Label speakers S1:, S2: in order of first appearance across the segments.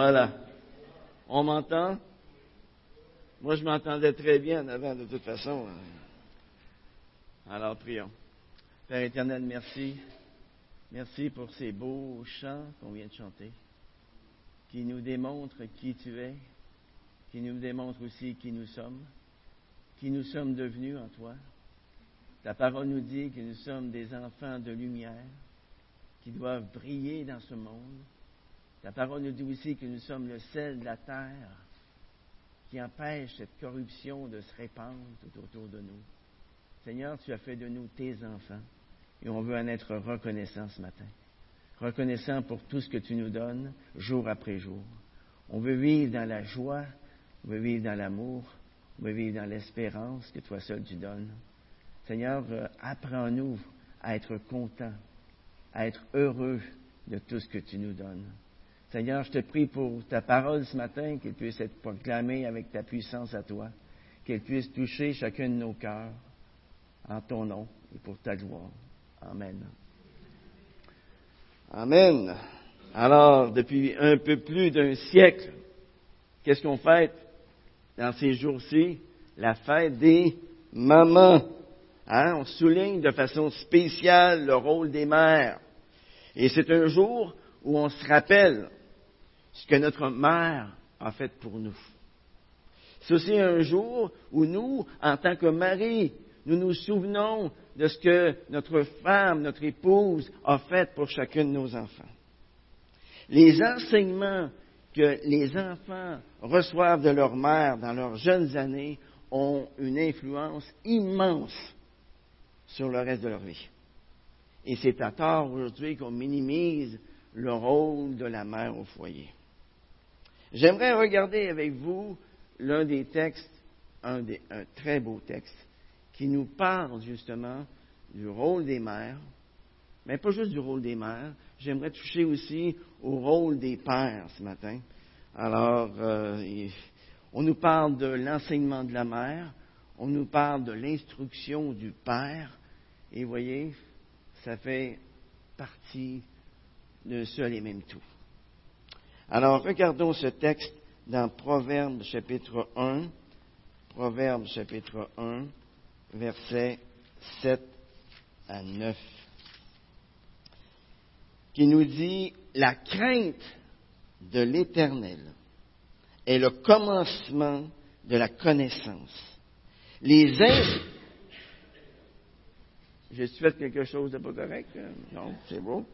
S1: Voilà. On m'entend? Moi, je m'entendais très bien en avant, de toute façon. Alors, prions. Père éternel, merci. Merci pour ces beaux chants qu'on vient de chanter, qui nous démontrent qui tu es, qui nous démontrent aussi qui nous sommes, qui nous sommes devenus en toi. Ta parole nous dit que nous sommes des enfants de lumière qui doivent briller dans ce monde. Ta parole nous dit aussi que nous sommes le sel de la terre qui empêche cette corruption de se répandre tout autour de nous. Seigneur, tu as fait de nous tes enfants et on veut en être reconnaissant ce matin. Reconnaissant pour tout ce que tu nous donnes jour après jour. On veut vivre dans la joie, on veut vivre dans l'amour, on veut vivre dans l'espérance que toi seul tu donnes. Seigneur, euh, apprends-nous à être contents, à être heureux de tout ce que tu nous donnes. Seigneur, je te prie pour ta parole ce matin, qu'elle puisse être proclamée avec ta puissance à toi, qu'elle puisse toucher chacun de nos cœurs en ton nom et pour ta gloire. Amen. Amen. Alors, depuis un peu plus d'un siècle, qu'est-ce qu'on fête dans ces jours-ci? La fête des mamans. Hein? On souligne de façon spéciale le rôle des mères. Et c'est un jour où on se rappelle ce que notre mère a fait pour nous. C'est aussi un jour où nous, en tant que mari, nous nous souvenons de ce que notre femme, notre épouse a fait pour chacun de nos enfants. Les enseignements que les enfants reçoivent de leur mère dans leurs jeunes années ont une influence immense sur le reste de leur vie. Et c'est à tort aujourd'hui qu'on minimise le rôle de la mère au foyer. J'aimerais regarder avec vous l'un des textes, un, un très beau texte, qui nous parle justement du rôle des mères, mais pas juste du rôle des mères, j'aimerais toucher aussi au rôle des pères ce matin. Alors, euh, on nous parle de l'enseignement de la mère, on nous parle de l'instruction du père, et vous voyez, ça fait partie d'un seul et même tout. Alors, regardons ce texte dans Proverbe chapitre 1, Proverbe chapitre 1, versets 7 à 9, qui nous dit, la crainte de l'Éternel est le commencement de la connaissance. Les j'ai fait quelque chose de pas correct? Non, c'est beau.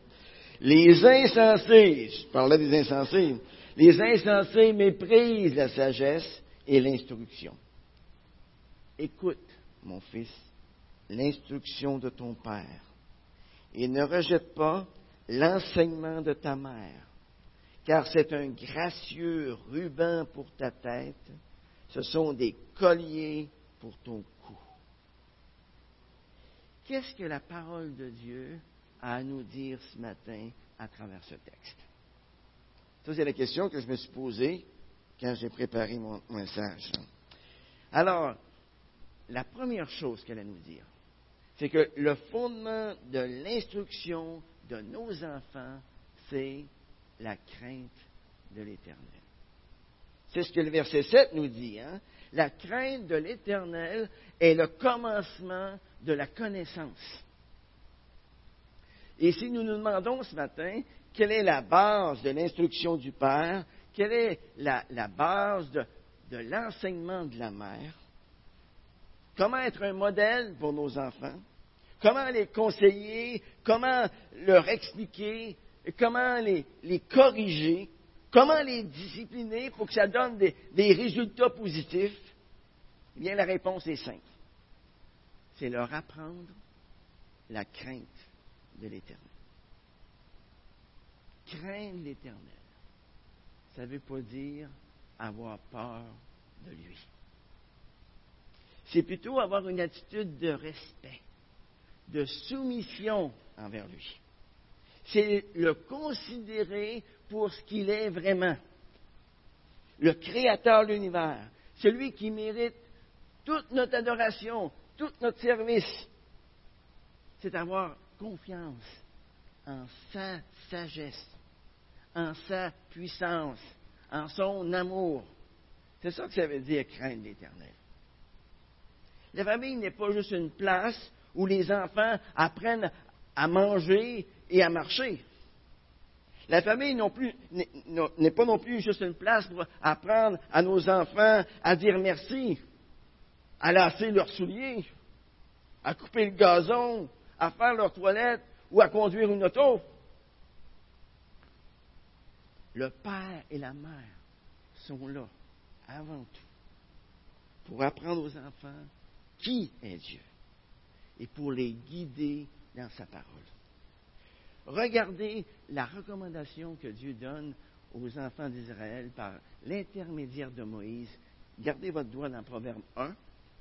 S1: Les insensés, je parlais des insensés, les insensés méprisent la sagesse et l'instruction. Écoute, mon fils, l'instruction de ton père et ne rejette pas l'enseignement de ta mère, car c'est un gracieux ruban pour ta tête, ce sont des colliers pour ton cou. Qu'est-ce que la parole de Dieu à nous dire ce matin à travers ce texte? Ça, c'est la question que je me suis posée quand j'ai préparé mon message. Alors, la première chose qu'elle a nous dire, c'est que le fondement de l'instruction de nos enfants, c'est la crainte de l'Éternel. C'est ce que le verset 7 nous dit. Hein? La crainte de l'Éternel est le commencement de la connaissance. Et si nous nous demandons ce matin quelle est la base de l'instruction du Père, quelle est la, base de, l'enseignement de la mère, comment être un modèle pour nos enfants, comment les conseiller, comment leur expliquer, comment les, corriger, comment les discipliner pour que ça donne des, des résultats positifs, eh bien la réponse est simple. C'est leur apprendre la crainte de l'Éternel. Craindre l'Éternel, ça ne veut pas dire avoir peur de lui. C'est plutôt avoir une attitude de respect, de soumission envers lui. C'est le considérer pour ce qu'il est vraiment. Le créateur de l'univers, celui qui mérite toute notre adoration, tout notre service, c'est avoir confiance en sa sagesse, en sa puissance, en son amour. C'est ça que ça veut dire craindre l'Éternel. La famille n'est pas juste une place où les enfants apprennent à manger et à marcher. La famille n'est pas non plus juste une place pour apprendre à nos enfants à dire merci, à lasser leurs souliers, à couper le gazon, à faire leur toilette ou à conduire une auto. Le père et la mère sont là avant tout pour apprendre aux enfants qui est Dieu et pour les guider dans sa parole. Regardez la recommandation que Dieu donne aux enfants d'Israël par l'intermédiaire de Moïse. Gardez votre doigt dans Proverbe 1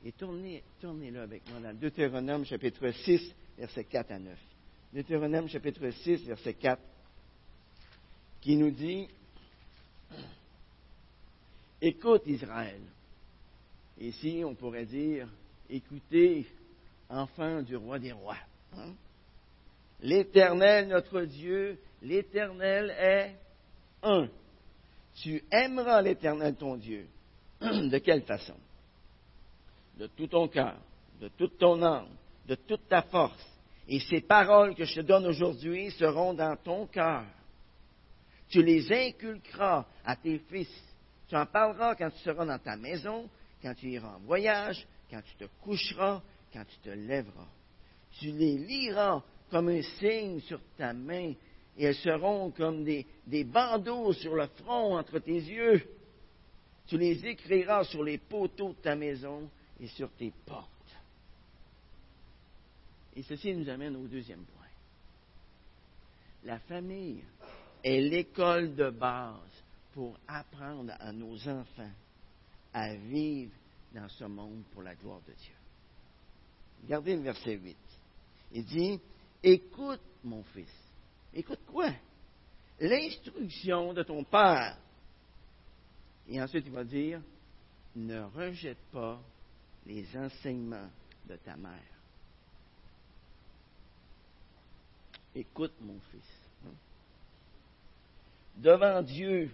S1: et tournez, tournez-le avec moi dans Deutéronome chapitre 6, versets 4 à 9. Deutéronome chapitre 6, verset 4, qui nous dit, Écoute Israël. Ici, on pourrait dire, écoutez, enfants du roi des rois. Hein? L'Éternel, notre Dieu, l'Éternel est un. Tu aimeras l'Éternel, ton Dieu. De quelle façon De tout ton cœur, de toute ton âme, de toute ta force. Et ces paroles que je te donne aujourd'hui seront dans ton cœur. Tu les inculqueras à tes fils. Tu en parleras quand tu seras dans ta maison, quand tu iras en voyage, quand tu te coucheras, quand tu te lèveras. Tu les liras comme un signe sur ta main, et elles seront comme des, bandeaux sur le front entre tes yeux. Tu les écriras sur les poteaux de ta maison et sur tes portes. Et ceci nous amène au deuxième point. La famille est l'école de base pour apprendre à nos enfants à vivre dans ce monde pour la gloire de Dieu. Regardez le verset 8. Il dit, écoute mon fils. Écoute quoi? L'instruction de ton père. Et ensuite, il va dire, ne rejette pas les enseignements de ta mère. Écoute mon fils. Devant Dieu,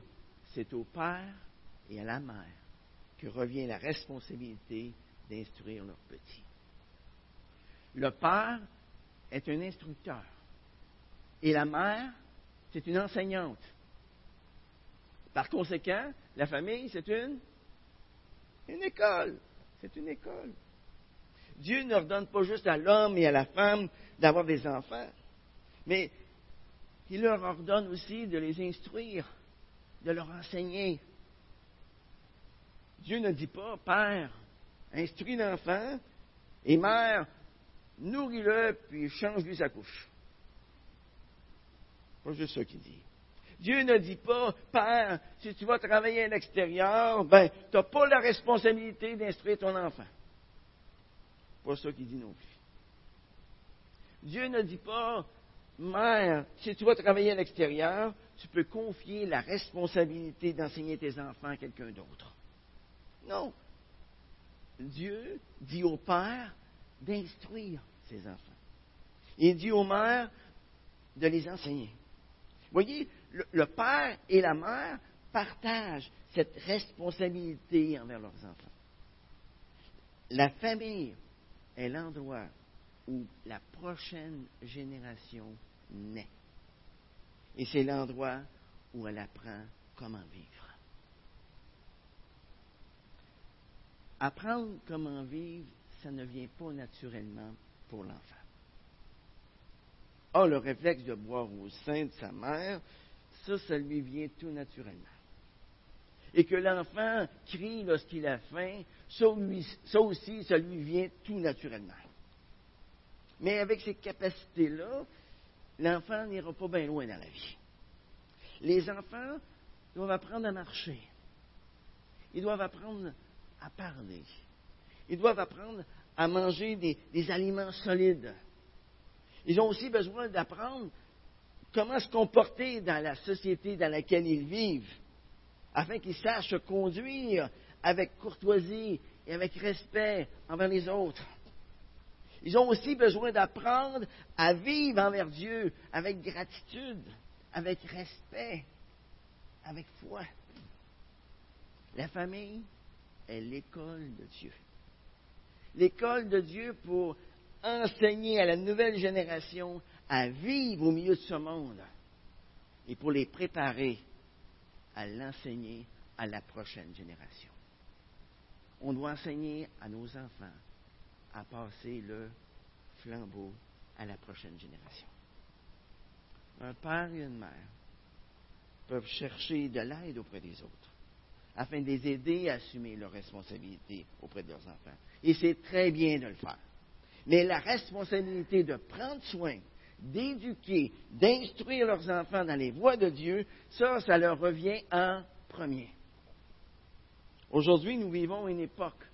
S1: c'est au père et à la mère que revient la responsabilité d'instruire leurs petits. Le père est un instructeur et la mère, c'est une enseignante. Par conséquent, la famille, c'est une, une école. C'est une école. Dieu ne pas juste à l'homme et à la femme d'avoir des enfants, mais il leur ordonne aussi de les instruire, de leur enseigner. Dieu ne dit pas, Père, instruis l'enfant, et Mère, nourris-le, puis change-lui sa couche. Pas juste ça qu'il dit. Dieu ne dit pas, Père, si tu vas travailler à l'extérieur, ben, tu n'as pas la responsabilité d'instruire ton enfant. Pas ça qu'il dit non plus. Dieu ne dit pas, Mère, si tu vas travailler à l'extérieur, tu peux confier la responsabilité d'enseigner tes enfants à quelqu'un d'autre. Non. Dieu dit au Père d'instruire ses enfants. Il dit aux mères de les enseigner. Voyez, le, père et la mère partagent cette responsabilité envers leurs enfants. La famille est l'endroit où la prochaine génération naît. Et c'est l'endroit où elle apprend comment vivre. Apprendre comment vivre, ça ne vient pas naturellement pour l'enfant. A le réflexe de boire au sein de sa mère, ça, ça lui vient tout naturellement. Et que l'enfant crie lorsqu'il a faim, ça, aussi, ça lui vient tout naturellement. Mais avec ces capacités-là, l'enfant n'ira pas bien loin dans la vie. Les enfants doivent apprendre à marcher. Ils doivent apprendre à parler. Ils doivent apprendre à manger des, aliments solides. Ils ont aussi besoin d'apprendre comment se comporter dans la société dans laquelle ils vivent, afin qu'ils sachent se conduire avec courtoisie et avec respect envers les autres. Ils ont aussi besoin d'apprendre à vivre envers Dieu avec gratitude, avec respect, avec foi. La famille est l'école de Dieu. L'école de Dieu pour enseigner à la nouvelle génération à vivre au milieu de ce monde et pour les préparer à l'enseigner à la prochaine génération. On doit enseigner à nos enfants à passer le flambeau à la prochaine génération. Un père et une mère peuvent chercher de l'aide auprès des autres afin de les aider à assumer leurs responsabilités auprès de leurs enfants. Et c'est très bien de le faire. Mais la responsabilité de prendre soin, d'éduquer, d'instruire leurs enfants dans les voies de Dieu, ça, ça leur revient en premier. Aujourd'hui, nous vivons une époque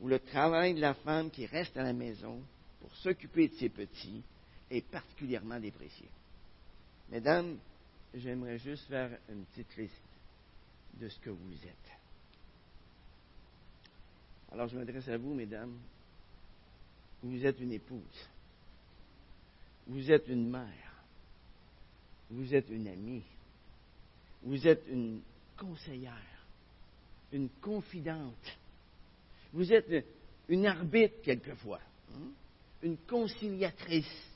S1: où le travail de la femme qui reste à la maison pour s'occuper de ses petits est particulièrement déprécié. Mesdames, j'aimerais juste faire une petite liste de ce que vous êtes. Alors je m'adresse à vous, mesdames. Vous êtes une épouse. Vous êtes une mère. Vous êtes une amie. Vous êtes une conseillère, une confidente. Vous êtes une arbitre quelquefois, hein? une conciliatrice,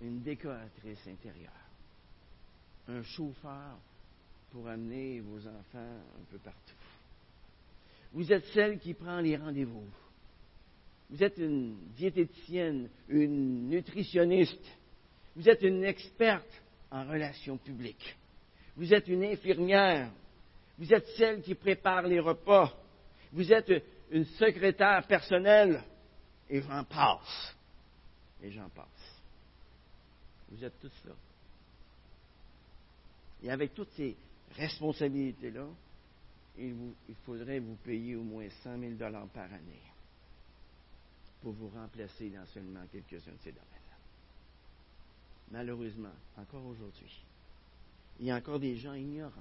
S1: une décoratrice intérieure, un chauffeur pour amener vos enfants un peu partout. Vous êtes celle qui prend les rendez-vous. Vous êtes une diététicienne, une nutritionniste. Vous êtes une experte en relations publiques. Vous êtes une infirmière. Vous êtes celle qui prépare les repas. Vous êtes une secrétaire personnelle. Et j'en passe. Et j'en passe. Vous êtes tous là. Et avec toutes ces responsabilités-là, il, il, faudrait vous payer au moins 100 000 par année pour vous remplacer dans seulement quelques-uns de ces domaines. Malheureusement, encore aujourd'hui, il y a encore des gens ignorants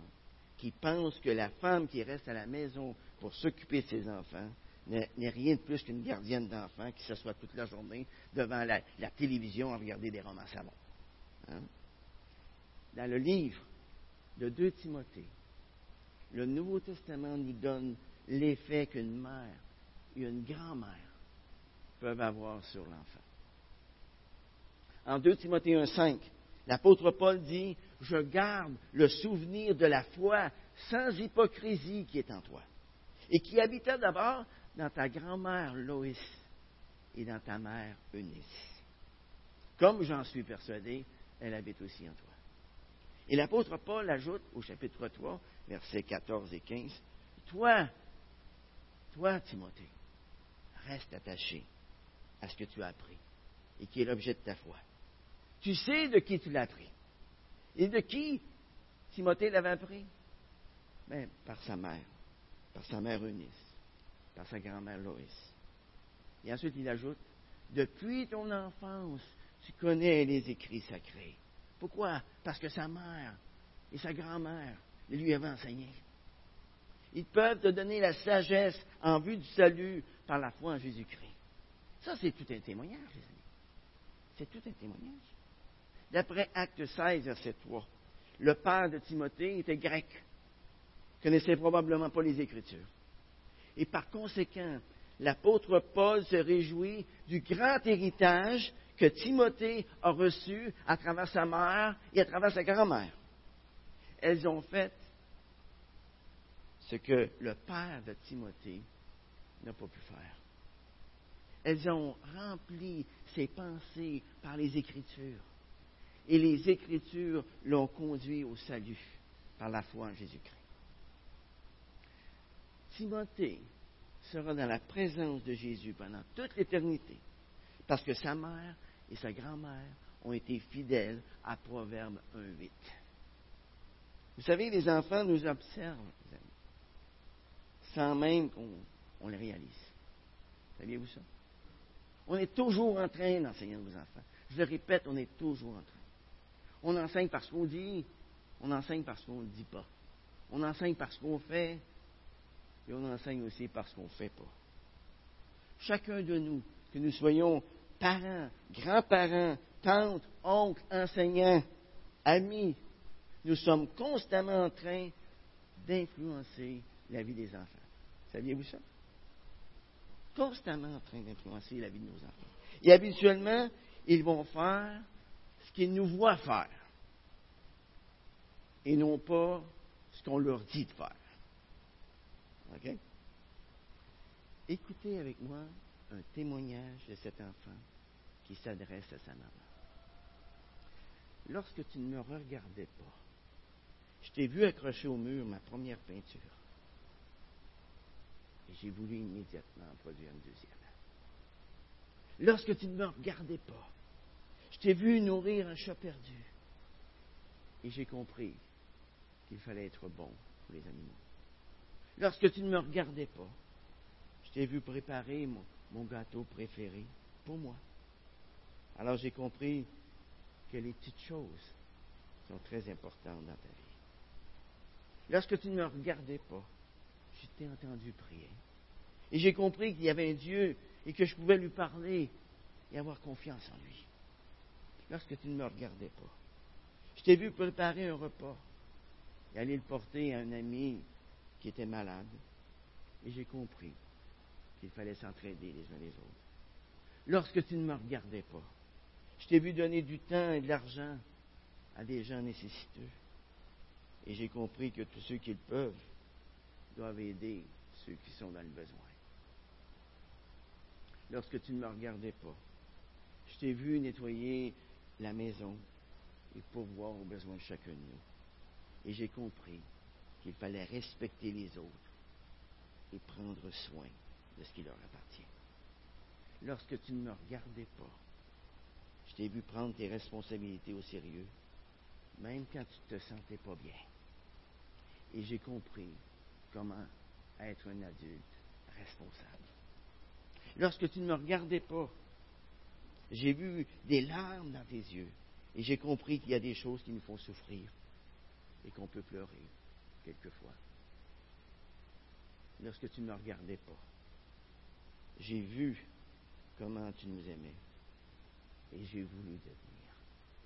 S1: qui pensent que la femme qui reste à la maison pour s'occuper de ses enfants n'est rien de plus qu'une gardienne d'enfants qui s'assoit toute la journée devant la, télévision à regarder des romans savants. Hein? Dans le livre de 2 Timothée, le Nouveau Testament nous donne l'effet qu'une mère une grand-mère peuvent avoir sur l'enfant. En 2 Timothée 1,5, l'apôtre Paul dit Je garde le souvenir de la foi sans hypocrisie qui est en toi, et qui habitait d'abord dans ta grand-mère Loïs et dans ta mère Eunice. Comme j'en suis persuadé, elle habite aussi en toi. Et l'apôtre Paul ajoute au chapitre 3, versets 14 et 15, Toi, toi, Timothée, reste attaché à ce que tu as appris et qui est l'objet de ta foi. Tu sais de qui tu l'as appris. Et de qui Timothée l'avait appris? Bien, par sa mère, par sa mère Eunice, par sa grand-mère Loïs. Et ensuite, il ajoute Depuis ton enfance, tu connais les écrits sacrés. Pourquoi? Parce que sa mère et sa grand-mère lui avaient enseignés. Ils peuvent te donner la sagesse en vue du salut par la foi en Jésus-Christ. Ça, c'est tout un témoignage, les amis. C'est tout un témoignage. D'après Acte 16, verset 3, le père de Timothée était grec, connaissait probablement pas les Écritures. Et par conséquent, l'apôtre Paul se réjouit du grand héritage que Timothée a reçu à travers sa mère et à travers sa grand-mère. Elles ont fait ce que le père de Timothée n'a pas pu faire. Elles ont rempli ses pensées par les Écritures. Et les Écritures l'ont conduit au salut par la foi en Jésus-Christ. Timothée sera dans la présence de Jésus pendant toute l'éternité, parce que sa mère et sa grand-mère ont été fidèles à Proverbe 1.8. Vous savez, les enfants nous observent, sans même qu'on les réalise. Saviez-vous ça? On est toujours en train d'enseigner à nos enfants. Je le répète, on est toujours en train. On enseigne parce qu'on dit, on enseigne parce qu'on ne dit pas. On enseigne parce qu'on fait, et on enseigne aussi parce qu'on ne fait pas. Chacun de nous, que nous soyons parents, grands-parents, tantes, oncles, enseignants, amis, nous sommes constamment en train d'influencer la vie des enfants. Saviez-vous ça? Constamment en train d'influencer la vie de nos enfants. Et habituellement, ils vont faire ce qu'ils nous voient faire et non pas ce qu'on leur dit de faire. OK? Écoutez avec moi un témoignage de cet enfant qui s'adresse à sa maman. Lorsque tu ne me regardais pas, je t'ai vu accrocher au mur ma première peinture. J'ai voulu immédiatement en produire une deuxième. Lorsque tu ne me regardais pas, je t'ai vu nourrir un chat perdu. Et j'ai compris qu'il fallait être bon pour les animaux. Lorsque tu ne me regardais pas, je t'ai vu préparer mon, mon gâteau préféré pour moi. Alors j'ai compris que les petites choses sont très importantes dans ta vie. Lorsque tu ne me regardais pas, je t'ai entendu prier. Et j'ai compris qu'il y avait un Dieu et que je pouvais lui parler et avoir confiance en lui. Lorsque tu ne me regardais pas, je t'ai vu préparer un repas et aller le porter à un ami qui était malade. Et j'ai compris qu'il fallait s'entraider les uns les autres. Lorsque tu ne me regardais pas, je t'ai vu donner du temps et de l'argent à des gens nécessiteux. Et j'ai compris que tous ceux qui le peuvent doivent aider ceux qui sont dans le besoin. Lorsque tu ne me regardais pas, je t'ai vu nettoyer la maison et pourvoir aux besoins de chacun de nous. Et j'ai compris qu'il fallait respecter les autres et prendre soin de ce qui leur appartient. Lorsque tu ne me regardais pas, je t'ai vu prendre tes responsabilités au sérieux, même quand tu ne te sentais pas bien. Et j'ai compris comment être un adulte responsable. Lorsque tu ne me regardais pas, j'ai vu des larmes dans tes yeux et j'ai compris qu'il y a des choses qui nous font souffrir et qu'on peut pleurer quelquefois. Lorsque tu ne me regardais pas, j'ai vu comment tu nous aimais et j'ai voulu devenir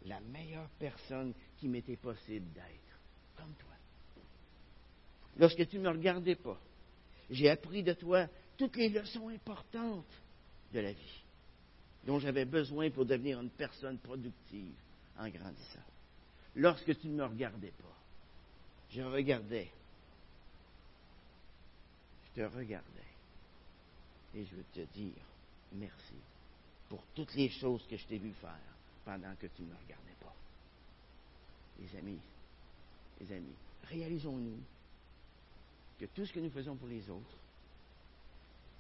S1: la meilleure personne qui m'était possible d'être, comme toi. Lorsque tu ne me regardais pas, j'ai appris de toi toutes les leçons importantes de la vie dont j'avais besoin pour devenir une personne productive en grandissant. Lorsque tu ne me regardais pas, je regardais. Je te regardais. Et je veux te dire merci pour toutes les choses que je t'ai vu faire pendant que tu ne me regardais pas. Les amis, les amis, réalisons-nous que tout ce que nous faisons pour les autres,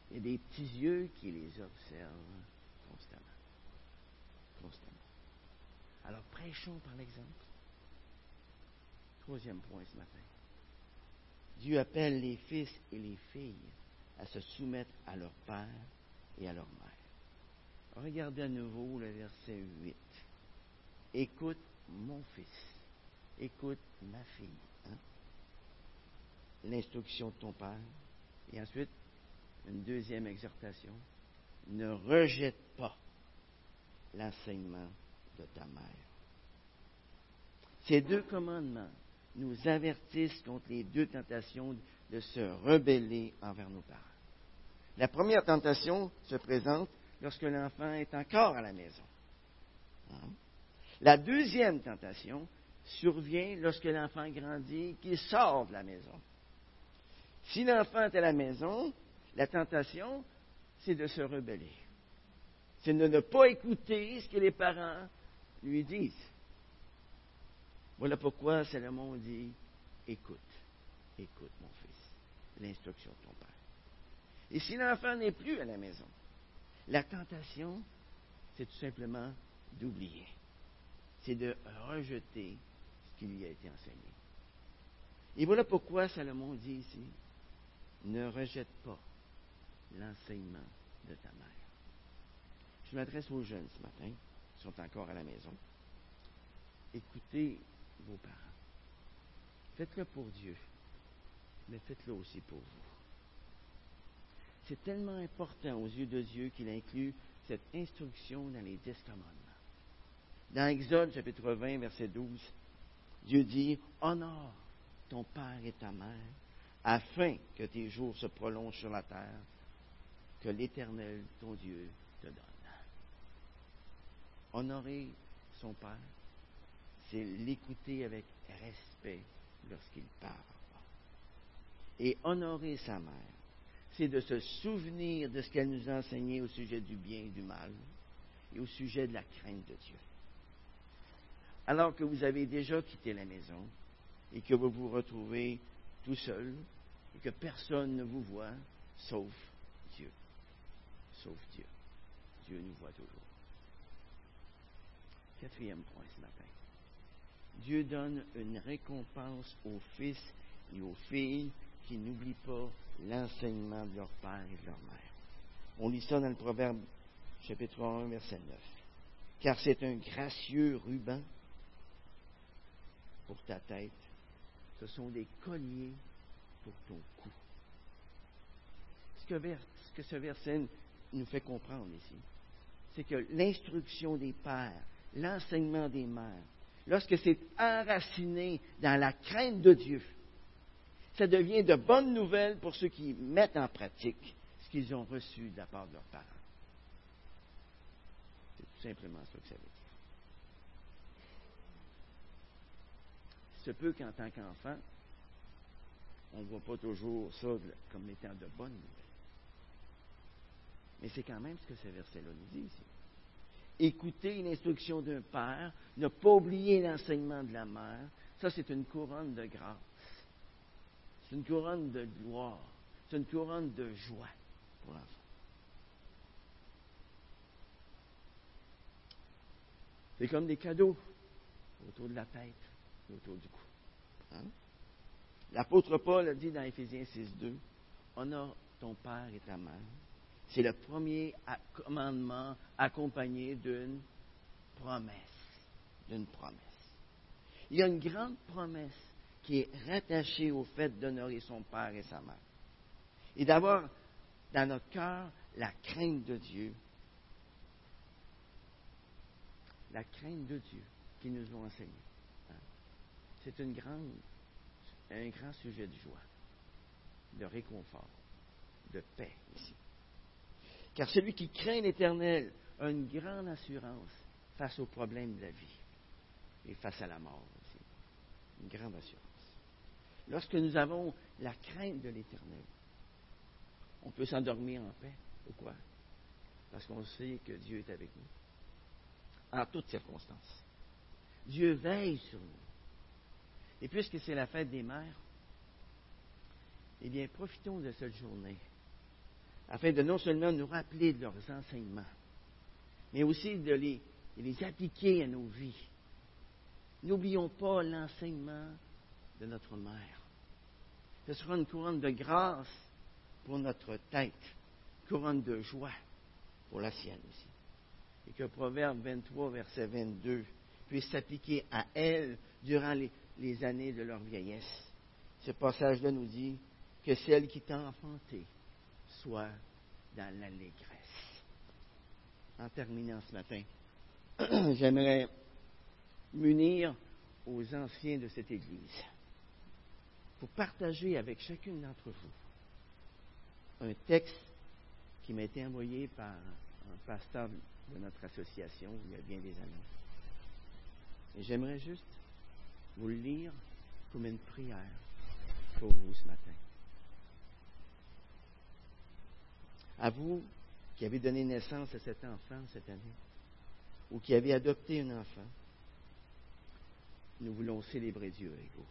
S1: il y a des petits yeux qui les observent constamment. Constamment. Alors prêchons par l'exemple. Troisième point ce matin. Dieu appelle les fils et les filles à se soumettre à leur père et à leur mère. Regardez à nouveau le verset 8. Écoute mon fils. Écoute ma fille. Hein? L'instruction de ton père. Et ensuite, une deuxième exhortation. Ne rejette pas l'enseignement de ta mère. Ces deux commandements nous avertissent contre les deux tentations de se rebeller envers nos parents. La première tentation se présente lorsque l'enfant est encore à la maison. Hein? La deuxième tentation survient lorsque l'enfant grandit, qu'il sort de la maison. Si l'enfant est à la maison, la tentation, c'est de se rebeller. C'est de ne pas écouter ce que les parents lui disent. Voilà pourquoi Salomon dit Écoute, écoute, mon fils, l'instruction de ton père. Et si l'enfant n'est plus à la maison, la tentation, c'est tout simplement d'oublier. C'est de rejeter ce qui lui a été enseigné. Et voilà pourquoi Salomon dit ici Ne rejette pas l'enseignement de ta mère. Je m'adresse aux jeunes ce matin, qui sont encore à la maison. Écoutez vos parents. Faites-le pour Dieu, mais faites-le aussi pour vous. C'est tellement important aux yeux de Dieu qu'il inclut cette instruction dans les dix commandements. Dans Exode chapitre 20, verset 12, Dieu dit, honore ton père et ta mère, afin que tes jours se prolongent sur la terre, que l'Éternel, ton Dieu, te donne. Honorer son père, c'est l'écouter avec respect lorsqu'il parle. Et honorer sa mère, c'est de se souvenir de ce qu'elle nous a enseigné au sujet du bien et du mal et au sujet de la crainte de Dieu. Alors que vous avez déjà quitté la maison et que vous vous retrouvez tout seul et que personne ne vous voit sauf Dieu. Sauf Dieu. Dieu nous voit toujours. Quatrième point ce matin. Dieu donne une récompense aux fils et aux filles qui n'oublient pas l'enseignement de leur père et de leur mère. On lit ça dans le Proverbe chapitre 1, verset 9. Car c'est un gracieux ruban pour ta tête. Ce sont des colliers pour ton cou. Ce que, ce ce verset nous fait comprendre ici, c'est que l'instruction des pères, l'enseignement des mères, lorsque c'est enraciné dans la crainte de Dieu, ça devient de bonnes nouvelles pour ceux qui mettent en pratique ce qu'ils ont reçu de la part de leurs parents. C'est tout simplement ça que ça veut dire. Se peut qu'en tant qu'enfant, on ne voit pas toujours ça comme étant de bonnes nouvelles. Mais c'est quand même ce que ce verset-là nous dit ici. Écouter l'instruction d'un père, ne pas oublier l'enseignement de la mère, ça c'est une couronne de grâce. C'est une couronne de gloire. C'est une couronne de joie pour l'enfant. C'est comme des cadeaux autour de la tête autour du cou. Hein? L'apôtre Paul a dit dans Éphésiens 6.2, Honore ton père et ta mère. C'est le premier commandement accompagné d'une promesse. D'une promesse. Il y a une grande promesse qui est rattachée au fait d'honorer son père et sa mère. Et d'avoir dans notre cœur la crainte de Dieu. La crainte de Dieu qu'ils nous ont enseigné. C'est un grand sujet de joie, de réconfort, de paix ici. Car celui qui craint l'Éternel a une grande assurance face aux problèmes de la vie et face à la mort aussi. Une grande assurance. Lorsque nous avons la crainte de l'Éternel, on peut s'endormir en paix. Pourquoi? Parce qu'on sait que Dieu est avec nous. En toutes circonstances. Dieu veille sur nous. Et puisque c'est la fête des mères, eh bien, profitons de cette journée afin de non seulement nous rappeler de leurs enseignements, mais aussi de les, appliquer à nos vies. N'oublions pas l'enseignement de notre mère. Ce sera une couronne de grâce pour notre tête, couronne de joie pour la sienne aussi. Et que Proverbe 23, verset 22 puisse s'appliquer à elle durant les, les années de leur vieillesse. Ce passage-là nous dit que celle qui t'a enfanté soit dans l'allégresse. En terminant ce matin, j'aimerais m'unir aux anciens de cette Église pour partager avec chacune d'entre vous un texte qui m'a été envoyé par un pasteur de notre association il y a bien des années. Et j'aimerais juste vous le lire comme une prière pour vous ce matin. À vous qui avez donné naissance à cet enfant cette année, ou qui avez adopté un enfant, nous voulons célébrer Dieu avec vous.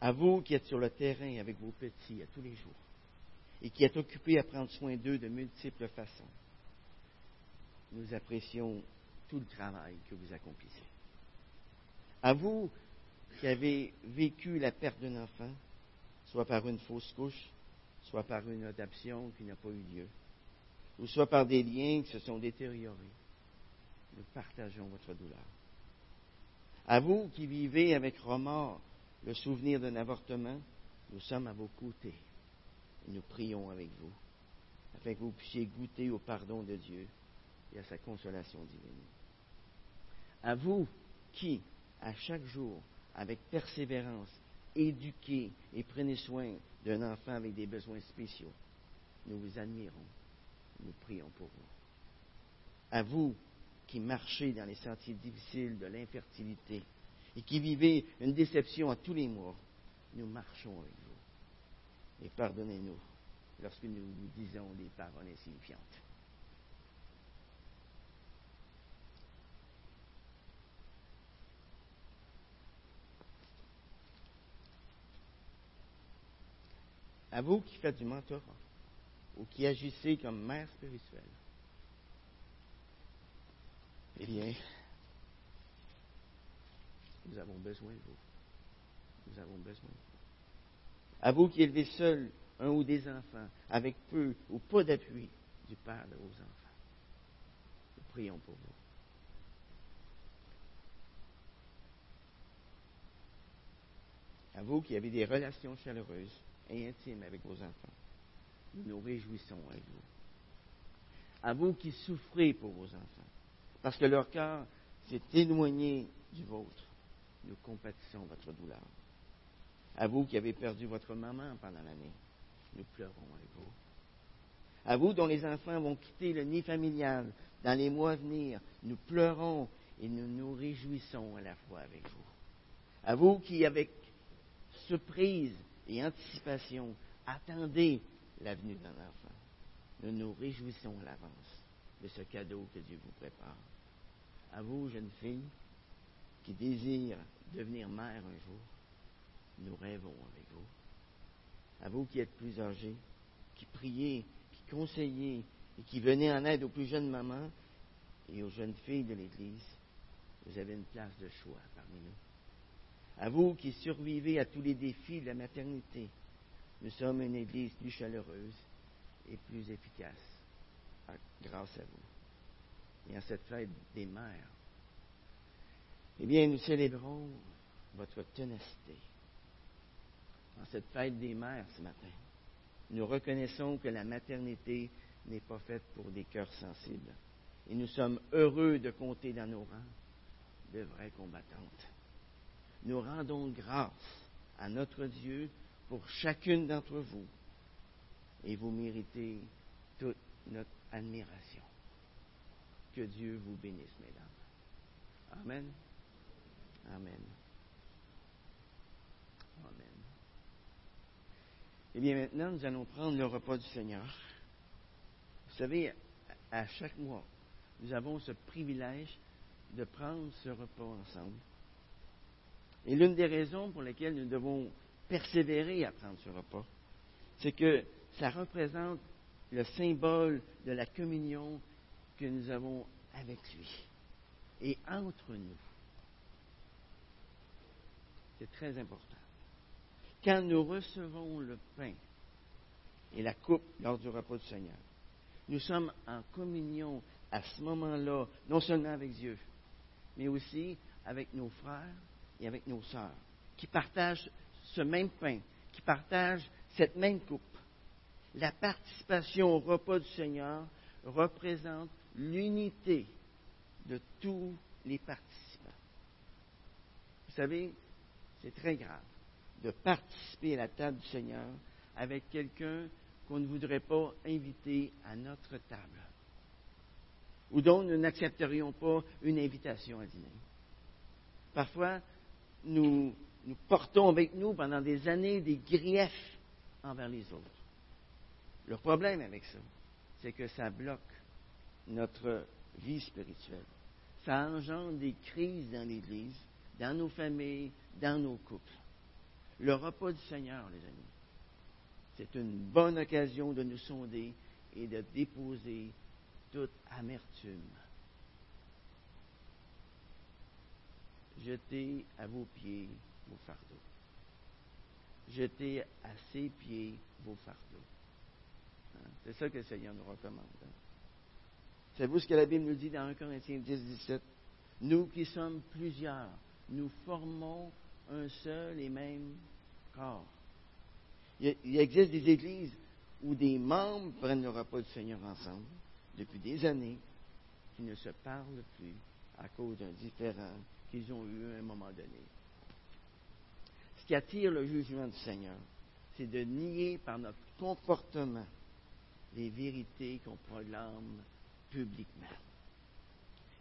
S1: À vous qui êtes sur le terrain avec vos petits à tous les jours, et qui êtes occupés à prendre soin d'eux de multiples façons, nous apprécions tout le travail que vous accomplissez. À vous qui avez vécu la perte d'un enfant, soit par une fausse couche, soit par une adoption qui n'a pas eu lieu, ou soit par des liens qui se sont détériorés, nous partageons votre douleur. À vous qui vivez avec remords le souvenir d'un avortement, nous sommes à vos côtés nous prions avec vous, afin que vous puissiez goûter au pardon de Dieu et à sa consolation divine. À vous qui, à chaque jour, avec persévérance, éduquez et prenez soin d'un enfant avec des besoins spéciaux. Nous vous admirons. Nous prions pour vous. À vous qui marchez dans les sentiers difficiles de l'infertilité et qui vivez une déception à tous les mois, nous marchons avec vous. Et pardonnez-nous lorsque nous vous disons des paroles insignifiantes. À vous qui faites du mentorat ou qui agissez comme mère spirituelle, eh bien, nous avons besoin de vous. Nous avons besoin de vous. À vous qui élevez seul un ou des enfants, avec peu ou pas d'appui du Père de vos enfants. Nous prions pour vous. À vous qui avez des relations chaleureuses et intimes avec vos enfants, nous nous réjouissons avec vous. À vous qui souffrez pour vos enfants, parce que leur cœur s'est éloigné du vôtre, nous compatissons votre douleur. À vous qui avez perdu votre maman pendant l'année, nous pleurons avec vous. À vous dont les enfants vont quitter le nid familial dans les mois à venir, nous pleurons et nous nous réjouissons à la fois avec vous. À vous qui, avec surprise et anticipation, attendez la venue d'un enfant, nous nous réjouissons à l'avance de ce cadeau que Dieu vous prépare. À vous, jeunes filles, qui désirent devenir mère un jour, nous rêvons avec vous à vous qui êtes plus âgés, qui priez, qui conseillez et qui venez en aide aux plus jeunes mamans et aux jeunes filles de l'Église, vous avez une place de choix parmi nous. À vous qui survivez à tous les défis de la maternité, nous sommes une Église plus chaleureuse et plus efficace grâce à vous. Et en cette fête des mères, eh bien, nous célébrons votre ténacité, en cette fête des mères ce matin. Nous reconnaissons que la maternité n'est pas faite pour des cœurs sensibles. Et nous sommes heureux de compter dans nos rangs de vraies combattantes. Nous rendons grâce à notre Dieu pour chacune d'entre vous. Et vous méritez toute notre admiration. Que Dieu vous bénisse, mesdames. Amen. Amen. Eh bien, maintenant, nous allons prendre le repas du Seigneur. Vous savez, à chaque mois, nous avons ce privilège de prendre ce repas ensemble. Et l'une des raisons pour lesquelles nous devons persévérer à prendre ce repas, c'est que ça représente le symbole de la communion que nous avons avec lui et entre nous. C'est très important quand nous recevons le pain et la coupe lors du repas du Seigneur, nous sommes en communion à ce moment-là, non seulement avec Dieu, mais aussi avec nos frères et avec nos sœurs, qui partagent ce même pain, qui partagent cette même coupe. La participation au repas du Seigneur représente l'unité de tous les participants. Vous savez, c'est très grave de participer à la table du Seigneur avec quelqu'un qu'on ne voudrait pas inviter à notre table, ou dont nous n'accepterions pas une invitation à dîner. Parfois, nous, portons avec nous pendant des années des griefs envers les autres. Le problème avec ça, c'est que ça bloque notre vie spirituelle. Ça engendre des crises dans l'Église, dans nos familles, dans nos couples le repas du Seigneur, les amis. C'est une bonne occasion de nous sonder et de déposer toute amertume. Jetez à vos pieds vos fardeaux. Jetez à ses pieds vos fardeaux. Hein? C'est ça que le Seigneur nous recommande. Hein? Savez-vous ce que la Bible nous dit dans 1 Corinthiens 10, 17? Nous qui sommes plusieurs, nous formons un seul et même corps. Il, existe des églises où des membres prennent le repas du Seigneur ensemble depuis des années qui ne se parlent plus à cause d'un différent qu'ils ont eu à un moment donné. ce qui attire le jugement du Seigneur, c'est de nier par notre comportement les vérités qu'on proclame publiquement.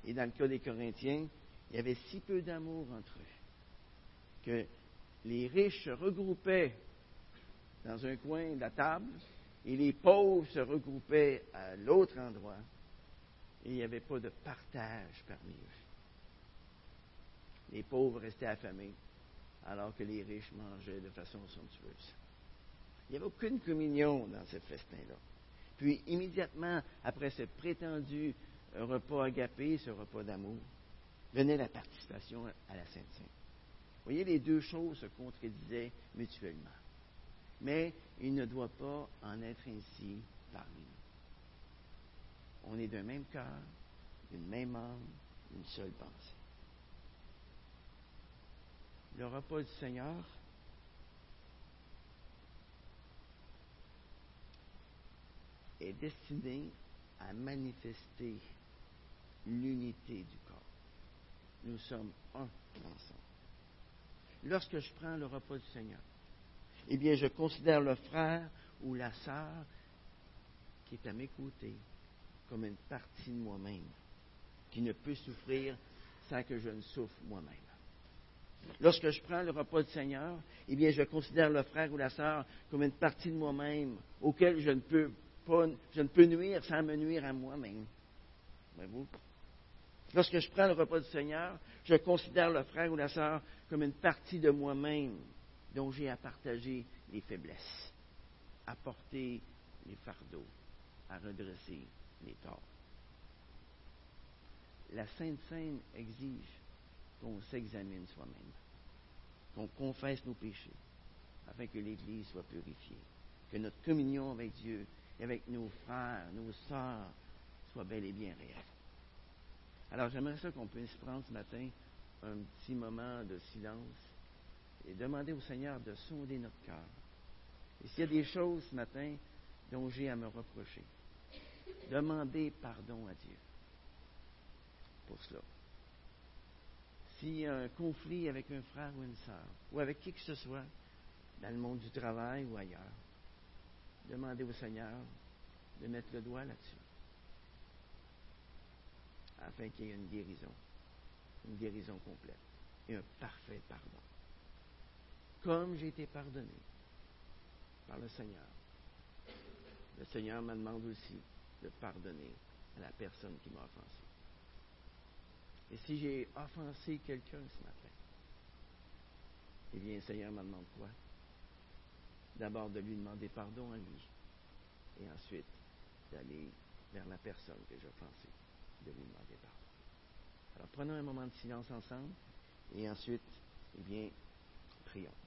S1: Et dans le cas des Corinthiens, il y avait si peu d'amour entre eux que les riches se regroupaient dans un coin de la table et les pauvres se regroupaient à l'autre endroit et il n'y avait pas de partage parmi eux. Les pauvres restaient affamés alors que les riches mangeaient de façon somptueuse. Il n'y avait aucune communion dans ce festin-là. Puis immédiatement après ce prétendu repas agapé, ce repas d'amour, venait la participation à la Sainte Sainte. Vous voyez, les deux choses se contredisaient mutuellement. Mais il ne doit pas en être ainsi parmi nous. On est d'un même cœur, d'une même âme, d'une seule pensée. Le repas du Seigneur est destiné à manifester l'unité du corps. Nous sommes un ensemble. Lorsque je prends le repas du Seigneur, eh bien, je considère le frère ou la sœur qui est à mes côtés comme une partie de moi-même, qui ne peut souffrir sans que je ne souffre moi-même. Lorsque je prends le repas du Seigneur, eh bien, je considère le frère ou la sœur comme une partie de moi-même auquel je ne peux pas, je ne peux nuire sans me nuire à moi-même. Voyez-vous? Lorsque je prends le repas du Seigneur, je considère le frère ou la sœur comme une partie de moi-même dont j'ai à partager les faiblesses, à porter les fardeaux, à redresser les torts. La Sainte Seine exige qu'on s'examine soi-même, qu'on confesse nos péchés, afin que l'Église soit purifiée, que notre communion avec Dieu et avec nos frères, nos sœurs, soit bel et bien réelle. Alors j'aimerais ça qu'on puisse prendre ce matin un petit moment de silence et demander au Seigneur de sonder notre cœur. Et s'il y a des choses ce matin dont j'ai à me reprocher, demandez pardon à Dieu pour cela. S'il y a un conflit avec un frère ou une sœur, ou avec qui que ce soit, dans le monde du travail ou ailleurs, demandez au Seigneur de mettre le doigt là-dessus, afin qu'il y ait une guérison, une guérison complète et un parfait pardon. Comme j'ai été pardonné par le Seigneur, le Seigneur me demande aussi de pardonner à la personne qui m'a offensé. Et si j'ai offensé quelqu'un ce matin, eh bien, Seigneur me demande quoi? D'abord de lui demander pardon à lui, et ensuite d'aller vers la personne que j'ai offensée, de lui demander pardon. Alors prenons un moment de silence ensemble, et ensuite, eh bien, prions.